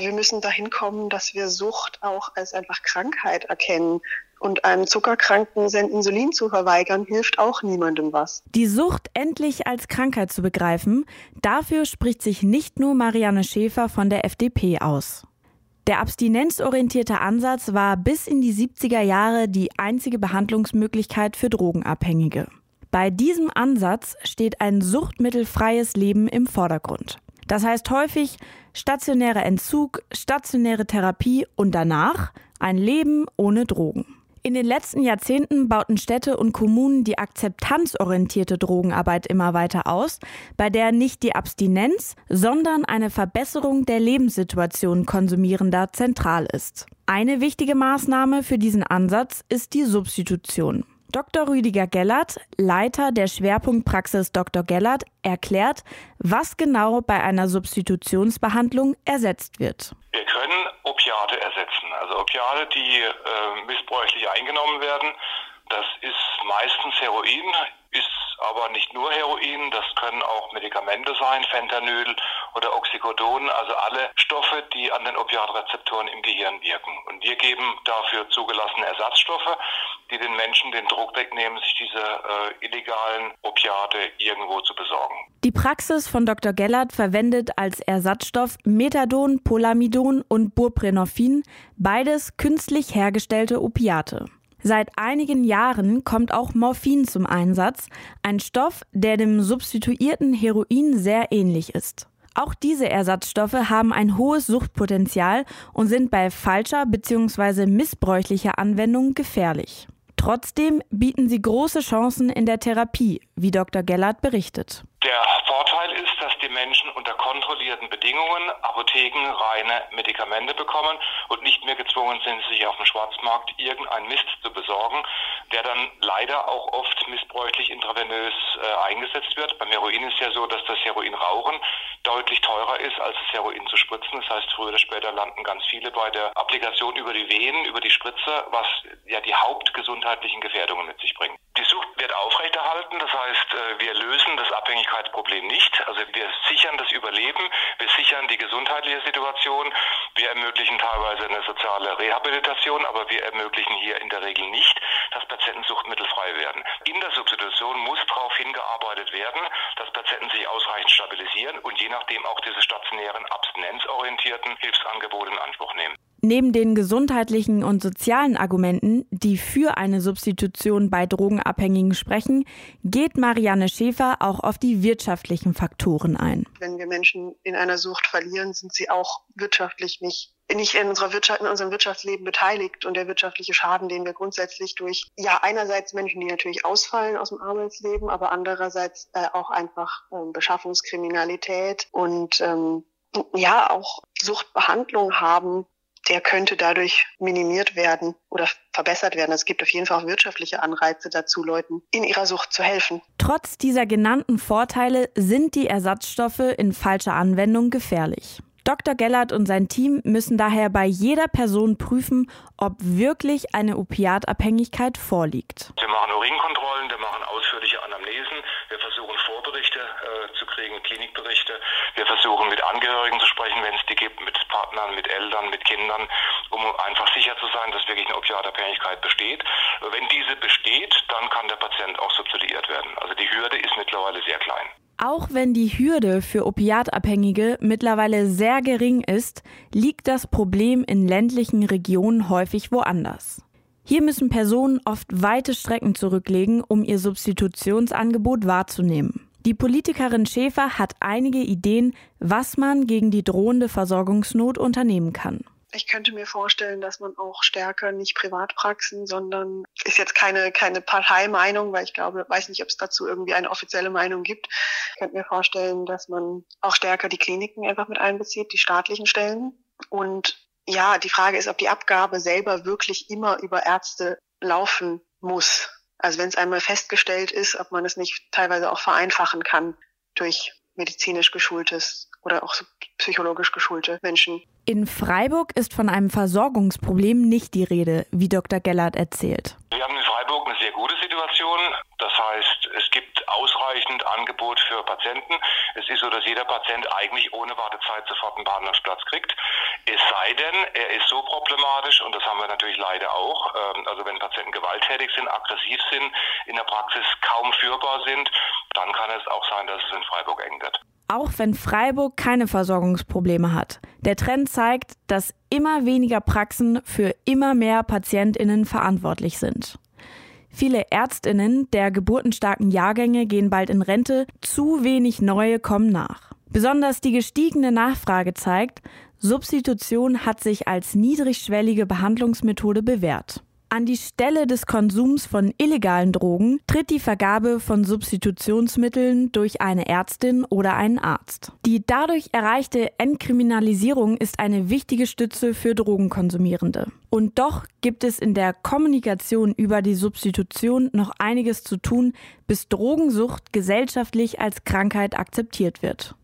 Wir müssen dahin kommen, dass wir Sucht auch als einfach Krankheit erkennen. Und einem Zuckerkranken sein Insulin zu verweigern, hilft auch niemandem was. Die Sucht endlich als Krankheit zu begreifen, dafür spricht sich nicht nur Marianne Schäfer von der FDP aus. Der abstinenzorientierte Ansatz war bis in die 70er Jahre die einzige Behandlungsmöglichkeit für Drogenabhängige. Bei diesem Ansatz steht ein suchtmittelfreies Leben im Vordergrund. Das heißt häufig stationärer Entzug, stationäre Therapie und danach ein Leben ohne Drogen. In den letzten Jahrzehnten bauten Städte und Kommunen die akzeptanzorientierte Drogenarbeit immer weiter aus, bei der nicht die Abstinenz, sondern eine Verbesserung der Lebenssituation Konsumierender zentral ist. Eine wichtige Maßnahme für diesen Ansatz ist die Substitution. Dr. Rüdiger Gellert, Leiter der Schwerpunktpraxis Dr. Gellert, erklärt, was genau bei einer Substitutionsbehandlung ersetzt wird. Wir können Opiate ersetzen, also Opiate, die äh, missbräuchlich eingenommen werden. Das ist meistens Heroin, ist aber nicht nur Heroin, das können auch Medikamente sein, Fentanyl oder Oxycodon, also alle Stoffe, die an den Opiatrezeptoren im Gehirn wirken. Und wir geben dafür zugelassene Ersatzstoffe, die den Menschen den Druck wegnehmen, sich diese äh, illegalen Opiate irgendwo zu besorgen. Die Praxis von Dr. Gellert verwendet als Ersatzstoff Methadon, Polamidon und Buprenorphin, beides künstlich hergestellte Opiate. Seit einigen Jahren kommt auch Morphin zum Einsatz, ein Stoff, der dem substituierten Heroin sehr ähnlich ist. Auch diese Ersatzstoffe haben ein hohes Suchtpotenzial und sind bei falscher bzw. missbräuchlicher Anwendung gefährlich. Trotzdem bieten sie große Chancen in der Therapie, wie Dr. Gellert berichtet. Der Vorteil ist, dass die Menschen unter kontrollierten Bedingungen apothekenreine Medikamente bekommen und nicht mehr gezwungen sind, sich auf dem Schwarzmarkt irgendein Mist zu besorgen, der dann leider auch oft missbräuchlich intravenös äh, eingesetzt wird. Beim Heroin ist ja so, dass das Heroinrauchen deutlich teurer ist, als das Heroin zu spritzen. Das heißt, früher oder später landen ganz viele bei der Applikation über die Venen, über die Spritze, was ja die hauptgesundheitlichen Gefährdungen mit sich bringt. Die Sucht wird aufrechterhalten, das heißt, äh, wir das Abhängigkeitsproblem nicht. Also wir sichern das Überleben, wir sichern die gesundheitliche Situation, wir ermöglichen teilweise eine soziale Rehabilitation, aber wir ermöglichen hier in der Regel nicht, dass Patienten suchtmittelfrei werden. In der Substitution muss darauf hingearbeitet werden, dass Patienten sich ausreichend stabilisieren und je nachdem auch diese stationären abstinenzorientierten Hilfsangebote in Anspruch nehmen. Neben den gesundheitlichen und sozialen Argumenten, die für eine Substitution bei Drogenabhängigen sprechen, geht Marianne Schäfer auch auf die wirtschaftlichen Faktoren ein. Wenn wir Menschen in einer Sucht verlieren, sind sie auch wirtschaftlich nicht nicht in unserer Wirtschaft, in unserem Wirtschaftsleben beteiligt und der wirtschaftliche Schaden, den wir grundsätzlich durch, ja, einerseits Menschen, die natürlich ausfallen aus dem Arbeitsleben, aber andererseits äh, auch einfach ähm, Beschaffungskriminalität und ähm, ja, auch Suchtbehandlung haben, der könnte dadurch minimiert werden oder verbessert werden. Es gibt auf jeden Fall auch wirtschaftliche Anreize dazu, Leuten in ihrer Sucht zu helfen. Trotz dieser genannten Vorteile sind die Ersatzstoffe in falscher Anwendung gefährlich. Dr. Gellert und sein Team müssen daher bei jeder Person prüfen, ob wirklich eine Opiatabhängigkeit vorliegt. Wir machen Urinkontrollen, wir machen ausführliche Anamnesen, wir versuchen Vorberichte äh, zu kriegen, Klinikberichte, wir versuchen mit Angehörigen zu sprechen, wenn es die gibt, mit Partnern, mit Eltern, mit Kindern, um einfach sicher zu sein, dass wirklich eine Opiatabhängigkeit besteht. Wenn diese besteht, dann kann der Patient auch substituiert werden. Also die Hürde ist mittlerweile sehr klein. Auch wenn die Hürde für Opiatabhängige mittlerweile sehr gering ist, liegt das Problem in ländlichen Regionen häufig woanders. Hier müssen Personen oft weite Strecken zurücklegen, um ihr Substitutionsangebot wahrzunehmen. Die Politikerin Schäfer hat einige Ideen, was man gegen die drohende Versorgungsnot unternehmen kann. Ich könnte mir vorstellen, dass man auch stärker nicht Privatpraxen, sondern ist jetzt keine, keine Parteimeinung, weil ich glaube, weiß nicht, ob es dazu irgendwie eine offizielle Meinung gibt. Ich könnte mir vorstellen, dass man auch stärker die Kliniken einfach mit einbezieht, die staatlichen Stellen. Und ja, die Frage ist, ob die Abgabe selber wirklich immer über Ärzte laufen muss. Also wenn es einmal festgestellt ist, ob man es nicht teilweise auch vereinfachen kann durch medizinisch geschultes oder auch psychologisch geschulte Menschen. In Freiburg ist von einem Versorgungsproblem nicht die Rede, wie Dr. Gellert erzählt. Wir haben in Freiburg eine sehr gute Situation. Das heißt, es gibt ausreichend Angebot für Patienten. Es ist so, dass jeder Patient eigentlich ohne Wartezeit sofort einen Behandlungsplatz kriegt. Es sei denn, er so problematisch, und das haben wir natürlich leider auch, ähm, also wenn Patienten gewalttätig sind, aggressiv sind, in der Praxis kaum führbar sind, dann kann es auch sein, dass es in Freiburg eng wird. Auch wenn Freiburg keine Versorgungsprobleme hat. Der Trend zeigt, dass immer weniger Praxen für immer mehr Patientinnen verantwortlich sind. Viele Ärztinnen der geburtenstarken Jahrgänge gehen bald in Rente, zu wenig neue kommen nach. Besonders die gestiegene Nachfrage zeigt, Substitution hat sich als niedrigschwellige Behandlungsmethode bewährt. An die Stelle des Konsums von illegalen Drogen tritt die Vergabe von Substitutionsmitteln durch eine Ärztin oder einen Arzt. Die dadurch erreichte Entkriminalisierung ist eine wichtige Stütze für Drogenkonsumierende. Und doch gibt es in der Kommunikation über die Substitution noch einiges zu tun, bis Drogensucht gesellschaftlich als Krankheit akzeptiert wird.